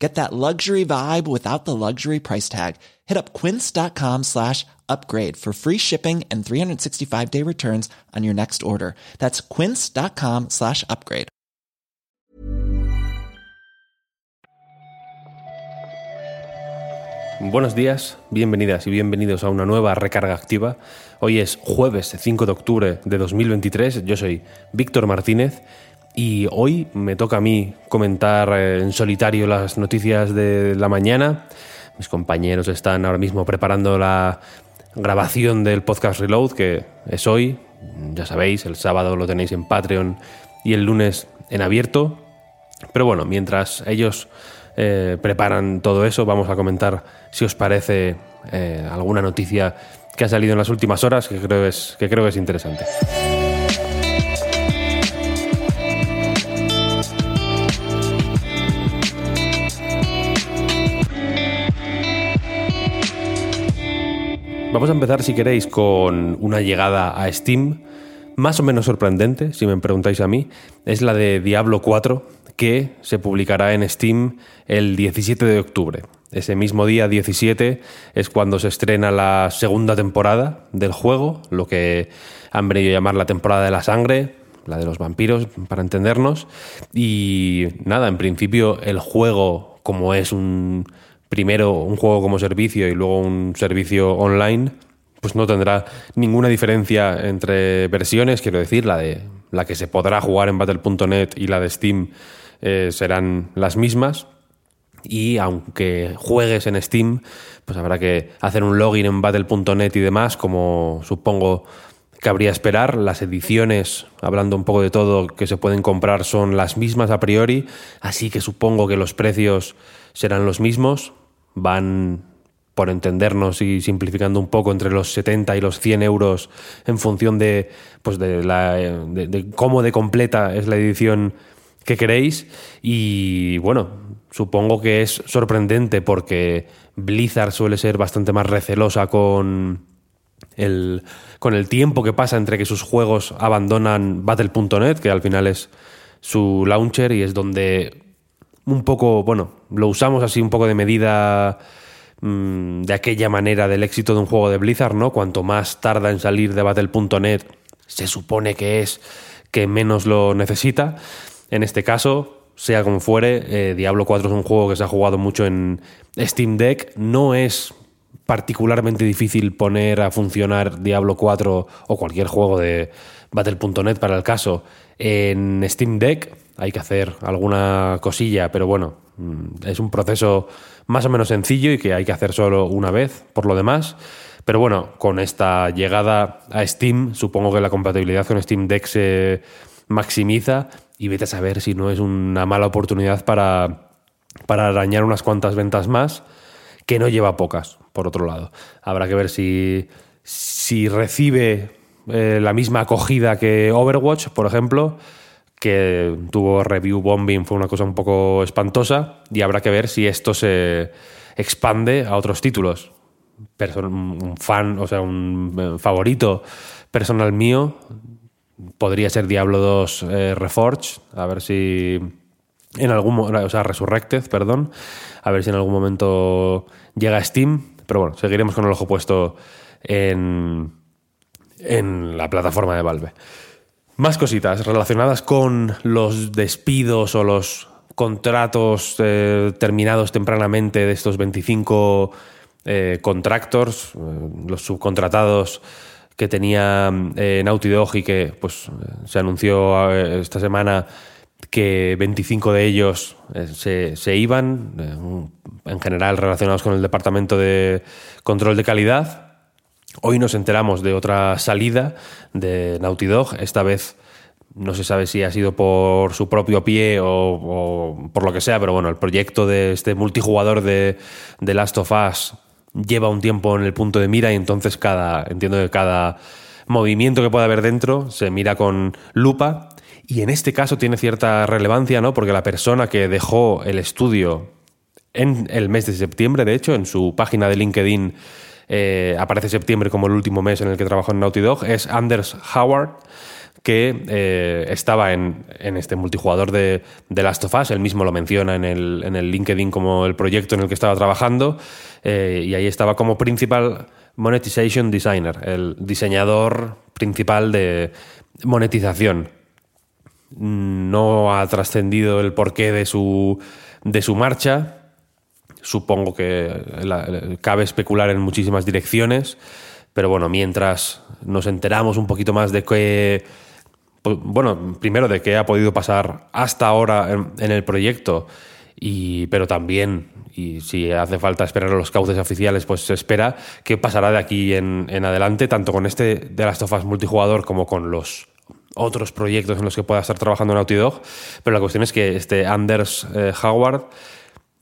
Get that luxury vibe without the luxury price tag. Hit up quince.com slash upgrade for free shipping and 365 day returns on your next order. That's quince.com slash upgrade. Buenos días, bienvenidas y bienvenidos a una nueva recarga activa. Hoy es jueves 5 de octubre de 2023, yo soy Víctor Martínez y hoy me toca a mí comentar eh, en solitario las noticias de la mañana. Mis compañeros están ahora mismo preparando la grabación del podcast Reload, que es hoy, ya sabéis, el sábado lo tenéis en Patreon y el lunes en abierto. Pero bueno, mientras ellos eh, preparan todo eso, vamos a comentar si os parece eh, alguna noticia que ha salido en las últimas horas que creo es, que creo que es interesante. Vamos a empezar, si queréis, con una llegada a Steam más o menos sorprendente, si me preguntáis a mí. Es la de Diablo 4, que se publicará en Steam el 17 de octubre. Ese mismo día 17 es cuando se estrena la segunda temporada del juego, lo que han venido a llamar la temporada de la sangre, la de los vampiros, para entendernos. Y nada, en principio el juego, como es un primero un juego como servicio y luego un servicio online, pues no tendrá ninguna diferencia entre versiones, quiero decir, la de la que se podrá jugar en battle.net y la de Steam eh, serán las mismas. Y aunque juegues en Steam, pues habrá que hacer un login en battle.net y demás, como supongo cabría esperar. Las ediciones, hablando un poco de todo, que se pueden comprar son las mismas a priori, así que supongo que los precios serán los mismos. Van, por entendernos y simplificando un poco, entre los 70 y los 100 euros en función de, pues de, la, de, de cómo de completa es la edición que queréis. Y bueno, supongo que es sorprendente porque Blizzard suele ser bastante más recelosa con el, con el tiempo que pasa entre que sus juegos abandonan Battle.net, que al final es su launcher y es donde un poco, bueno, lo usamos así un poco de medida mmm, de aquella manera del éxito de un juego de Blizzard, ¿no? Cuanto más tarda en salir de Battle.net, se supone que es que menos lo necesita. En este caso, sea como fuere, eh, Diablo 4 es un juego que se ha jugado mucho en Steam Deck. No es particularmente difícil poner a funcionar Diablo 4 o cualquier juego de Battle.net para el caso en Steam Deck. Hay que hacer alguna cosilla, pero bueno, es un proceso más o menos sencillo y que hay que hacer solo una vez por lo demás. Pero bueno, con esta llegada a Steam, supongo que la compatibilidad con Steam Deck se maximiza y vete a saber si no es una mala oportunidad para, para arañar unas cuantas ventas más, que no lleva pocas, por otro lado. Habrá que ver si, si recibe eh, la misma acogida que Overwatch, por ejemplo, que tuvo review bombing, fue una cosa un poco espantosa, y habrá que ver si esto se expande a otros títulos. un fan, o sea, un eh, favorito personal mío podría ser Diablo 2 eh, a ver si en algún o sea, Resurrected, perdón, a ver si en algún momento llega a Steam, pero bueno, seguiremos con el ojo puesto en, en la plataforma de Valve. Más cositas relacionadas con los despidos o los contratos eh, terminados tempranamente de estos 25 eh, contractors, eh, los subcontratados que tenía Naughty Dog y que pues, se anunció esta semana que 25 de ellos se, se, iban, en general relacionados con el Departamento de Control de Calidad. Hoy nos enteramos de otra salida de Naughty Dog, esta vez no se sabe si ha sido por su propio pie o, por lo que sea, pero bueno, el proyecto de este multijugador de, de, Last of Us lleva un tiempo en el punto de mira y entonces cada, entiendo que cada movimiento que pueda haber dentro se mira con lupa y en este caso tiene cierta relevancia, ¿no? Porque la persona que dejó el estudio en el mes de septiembre, de hecho, en su página de LinkedIn eh, aparece septiembre como el último mes en el que trabajó en Naughty Dog, es Anders Howard que eh, estaba en, este multijugador de, de, Last of Us. Él mismo lo menciona en el, en el LinkedIn como el proyecto en el que estaba trabajando. Eh, y ahí estaba como Principal Monetization Designer, el diseñador principal de monetización. No ha trascendido el porqué de su, de su marcha. Supongo que cabe especular en muchísimas direcciones. Pero bueno, mientras nos enteramos un poquito más de qué pues, bueno, primero de qué ha podido pasar hasta ahora en, el proyecto, y, pero también, y si hace falta esperar a los cauces oficiales, pues se espera qué pasará de aquí en, adelante, tanto con este de las tofas multijugador como con los otros proyectos en los que pueda estar trabajando Naughty Dog. Pero la cuestión es que este Anders eh, Howard,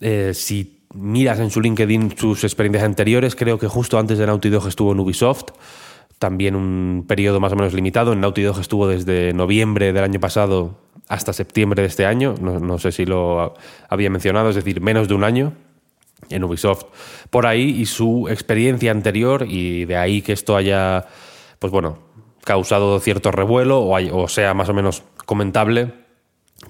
eh, si miras en su LinkedIn sus experiencias anteriores, creo que justo antes de Naughty Dog estuvo en Ubisoft también un periodo más o menos limitado. En Naughty Dog estuvo desde noviembre del año pasado hasta septiembre de este año. No, sé si lo había mencionado, es decir, menos de un año en Ubisoft por ahí y su experiencia anterior y de ahí que esto haya, pues bueno, causado cierto revuelo o, sea más o menos comentable,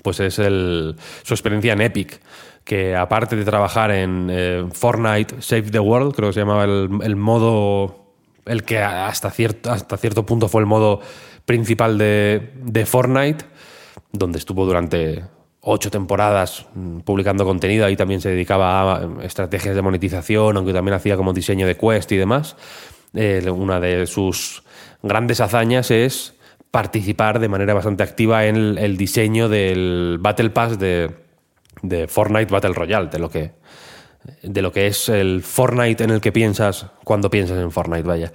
pues es el, su experiencia en Epic que aparte de trabajar en eh, Fortnite Save the World, creo que se llamaba el modo el que hasta cierto, hasta cierto punto fue el modo principal de, Fortnite, donde estuvo durante ocho temporadas mm, publicando contenido, ahí también se dedicaba a estrategias de monetización, aunque también hacía como diseño de quest y demás. Una de sus grandes hazañas es participar de manera bastante activa en el, diseño del Battle Pass de, Fortnite Battle Royale, de lo que de lo que es el Fortnite en el que piensas cuando piensas en Fortnite, vaya.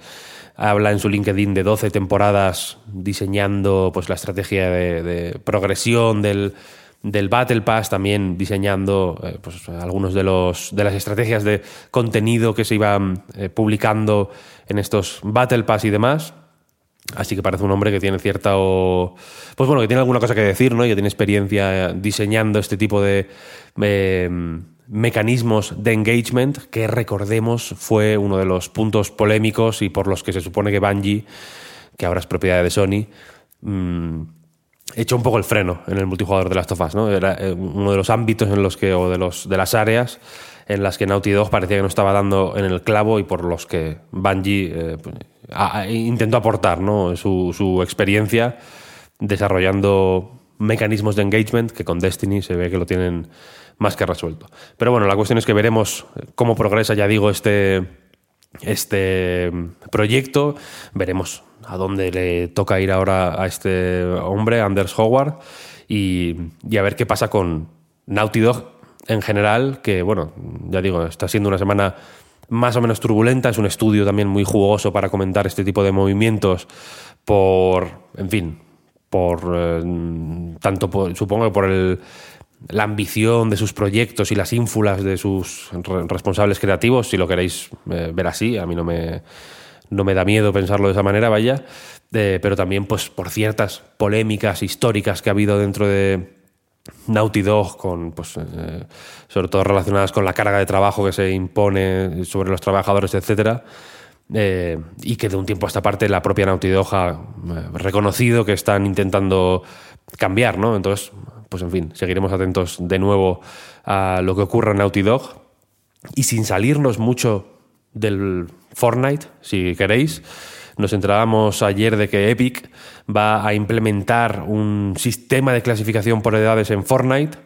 Habla en su LinkedIn de 12 temporadas diseñando pues, la estrategia de, progresión del, del, Battle Pass, también diseñando eh, pues, algunos de, los, de las estrategias de contenido que se iban eh, publicando en estos Battle Pass y demás. Así que parece un hombre que tiene cierta o, pues bueno, que tiene alguna cosa que decir, ¿no? Y que tiene experiencia diseñando este tipo de eh, mecanismos de engagement que recordemos fue uno de los puntos polémicos y por los que se supone que Bungie, que ahora es propiedad de Sony, mm, echó un poco el freno en el multijugador de Last of Us, ¿no? Era eh, uno de los ámbitos en los que o de los de las áreas en las que Naughty Dog parecía que no estaba dando en el clavo y por los que Bungie eh, intentó aportar ¿no? su, experiencia desarrollando mecanismos de engagement que con Destiny se ve que lo tienen más que resuelto. Pero bueno, la cuestión es que veremos cómo progresa, ya digo, este, este proyecto. Veremos a dónde le toca ir ahora a este hombre, Anders Howard, y, a ver qué pasa con Naughty Dog en general, que bueno, ya digo, está siendo una semana más o menos turbulenta, es un estudio también muy jugoso para comentar este tipo de movimientos por, en fin, por eh, tanto supongo por el la ambición de sus proyectos y las ínfulas de sus responsables creativos, si lo queréis eh, ver así, a mí no me, no me da miedo pensarlo de esa manera, vaya, eh, pero también pues por ciertas polémicas históricas que ha habido dentro de, Naughty Dog, con, pues, eh, sobre todo relacionadas con la carga de trabajo que se impone sobre los trabajadores, etcétera. Eh, y que de un tiempo a esta parte la propia Naughty Dog ha eh, reconocido que están intentando cambiar, ¿no? Entonces, pues en fin, seguiremos atentos de nuevo a lo que ocurra en Naughty Dog. Y sin salirnos mucho del Fortnite, si queréis, nos enterábamos ayer de que Epic va a implementar un sistema de clasificación por edades en Fortnite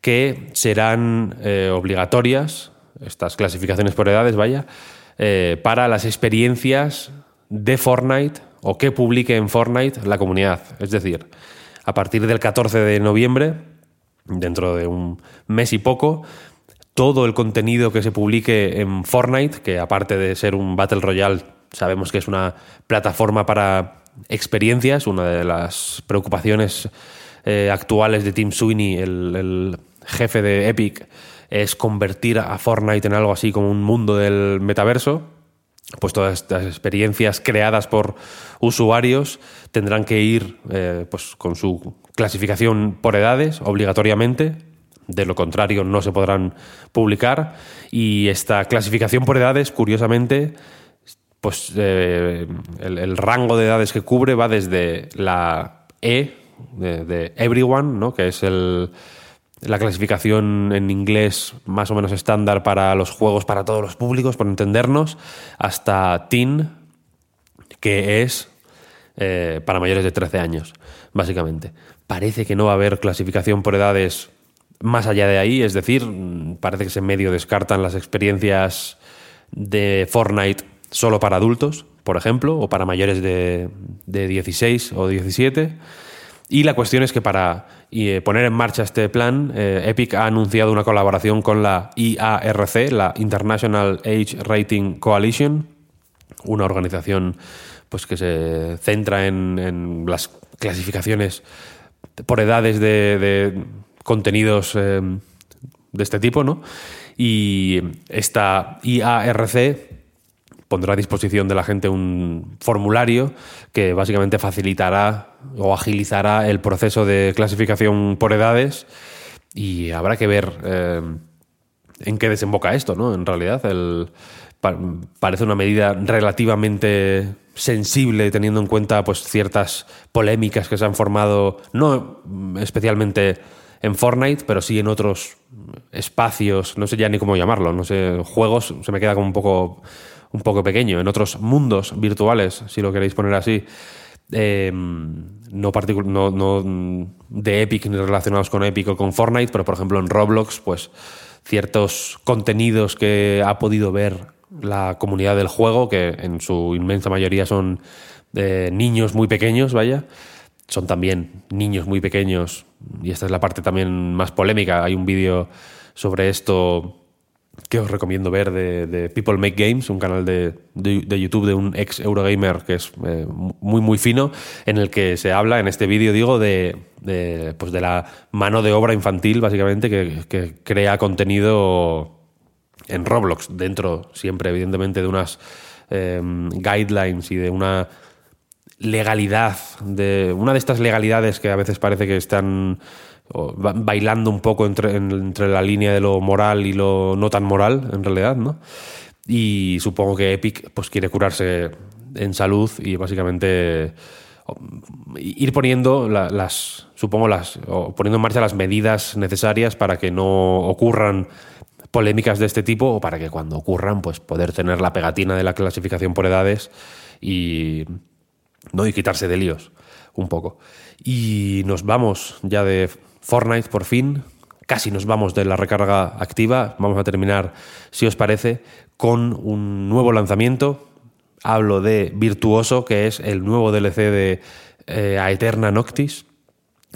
que serán eh, obligatorias, estas clasificaciones por edades, vaya, eh, para las experiencias de Fortnite o que publique en Fortnite la comunidad. Es decir, a partir del 14 de noviembre, dentro de un mes y poco, todo el contenido que se publique en Fortnite, que aparte de ser un Battle Royale, sabemos que es una plataforma para experiencias, una de las preocupaciones eh, actuales de Tim Sweeney, el, jefe de Epic, es convertir a Fortnite en algo así como un mundo del metaverso. Pues todas estas experiencias creadas por usuarios tendrán que ir eh, pues con su clasificación por edades, obligatoriamente. De lo contrario, no se podrán publicar. Y esta clasificación por edades, curiosamente, pues eh, el, rango de edades que cubre va desde la E de, Everyone, ¿no? que es el, la clasificación en inglés más o menos estándar para los juegos para todos los públicos, por entendernos, hasta Teen, que es eh, para mayores de 13 años, básicamente. Parece que no va a haber clasificación por edades más allá de ahí, es decir, parece que se medio descartan las experiencias de Fortnite solo para adultos, por ejemplo, o para mayores de, 16 o 17. Y la cuestión es que para eh, poner en marcha este plan, eh, Epic ha anunciado una colaboración con la IARC, la International Age Rating Coalition, una organización pues, que se centra en, las clasificaciones por edades de, contenidos eh, de este tipo, ¿no? Y esta IARC pondrá a disposición de la gente un formulario que básicamente facilitará o agilizará el proceso de clasificación por edades y habrá que ver eh, en qué desemboca esto, ¿no? En realidad, el, parece una medida relativamente sensible teniendo en cuenta pues ciertas polémicas que se han formado, no especialmente en Fortnite, pero sí en otros espacios, no sé ya ni cómo llamarlo, no sé, juegos, se me queda como un poco un poco pequeño, en otros mundos virtuales, si lo queréis poner así, eh, no, no, no, de Epic ni relacionados con Epic o con Fortnite, pero por ejemplo en Roblox, pues ciertos contenidos que ha podido ver la comunidad del juego, que en su inmensa mayoría son eh, niños muy pequeños, vaya, son también niños muy pequeños, y esta es la parte también más polémica, hay un vídeo sobre esto que os recomiendo ver de, People Make Games, un canal de, YouTube de un ex Eurogamer que es eh, muy muy fino, en el que se habla en este vídeo, digo, de, pues de la mano de obra infantil, básicamente, que, crea contenido en Roblox, dentro siempre, evidentemente, de unas eh, guidelines y de una legalidad, de una de estas legalidades que a veces parece que están bailando un poco entre, entre la línea de lo moral y lo no tan moral, en realidad, ¿no? Y supongo que Epic pues, quiere curarse en salud y básicamente ir poniendo las, supongo, las, poniendo en marcha las medidas necesarias para que no ocurran polémicas de este tipo o para que cuando ocurran, pues poder tener la pegatina de la clasificación por edades y, ¿no? y quitarse de líos un poco. Y nos vamos ya de Fortnite por fin, casi nos vamos de la recarga activa, vamos a terminar, si os parece, con un nuevo lanzamiento. Hablo de Virtuoso, que es el nuevo DLC de eh, Aeterna Noctis,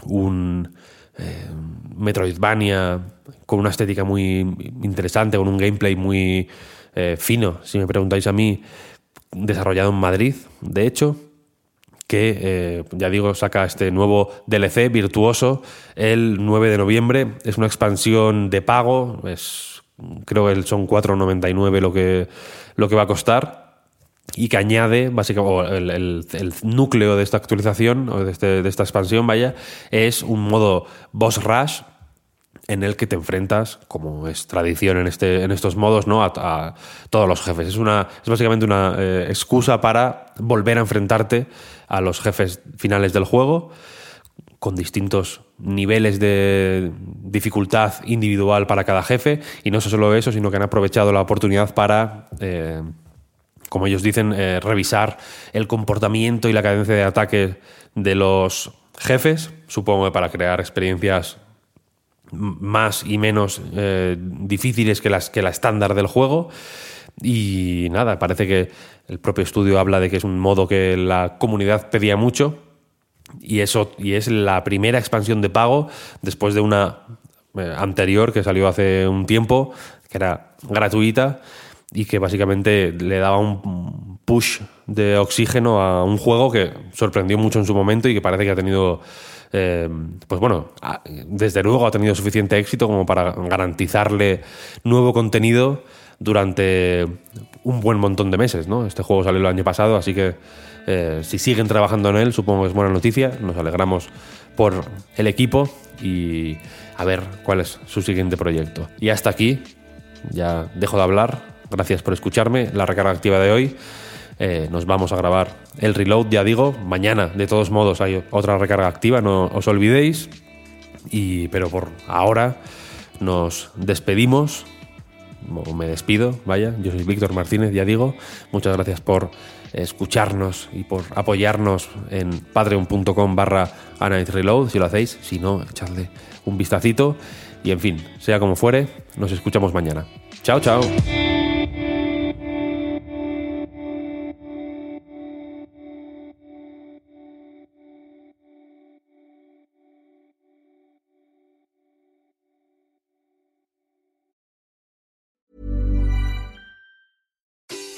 un eh, Metroidvania con una estética muy interesante, con un gameplay muy eh, fino, si me preguntáis a mí, desarrollado en Madrid, de hecho que, eh, ya digo, saca este nuevo DLC virtuoso el 9 de noviembre. Es una expansión de pago, es, creo que son 4,99 lo que, lo que va a costar y que añade, básicamente, el, núcleo de esta actualización, o de, este, de, esta expansión, vaya, es un modo boss rush, en el que te enfrentas, como es tradición en, este, en estos modos, ¿no? a, todos los jefes. Es, una, es básicamente una eh, excusa para volver a enfrentarte a los jefes finales del juego con distintos niveles de dificultad individual para cada jefe. Y no solo eso, sino que han aprovechado la oportunidad para, eh, como ellos dicen, eh, revisar el comportamiento y la cadencia de ataque de los jefes, supongo que para crear experiencias más y menos eh, difíciles que, las, que la estándar del juego. Y nada, parece que el propio estudio habla de que es un modo que la comunidad pedía mucho. Y, eso, y es la primera expansión de pago después de una eh, anterior que salió hace un tiempo, que era gratuita y que básicamente le daba un push de oxígeno a un juego que sorprendió mucho en su momento y que parece que ha tenido eh, pues bueno, desde luego ha tenido suficiente éxito como para garantizarle nuevo contenido durante un buen montón de meses. ¿no? Este juego salió el año pasado, así que eh, si siguen trabajando en él, supongo que es buena noticia. Nos alegramos por el equipo y a ver cuál es su siguiente proyecto. Y hasta aquí, ya dejo de hablar. Gracias por escucharme. La recarga activa de hoy eh, nos vamos a grabar el reload, ya digo, mañana de todos modos hay otra recarga activa, no os olvidéis. Y, pero por ahora nos despedimos, o me despido, vaya, yo soy Víctor Martínez, ya digo, muchas gracias por escucharnos y por apoyarnos en patreon.com barra Reload, si lo hacéis, si no, echadle un vistacito y en fin, sea como fuere, nos escuchamos mañana. Chao, chao.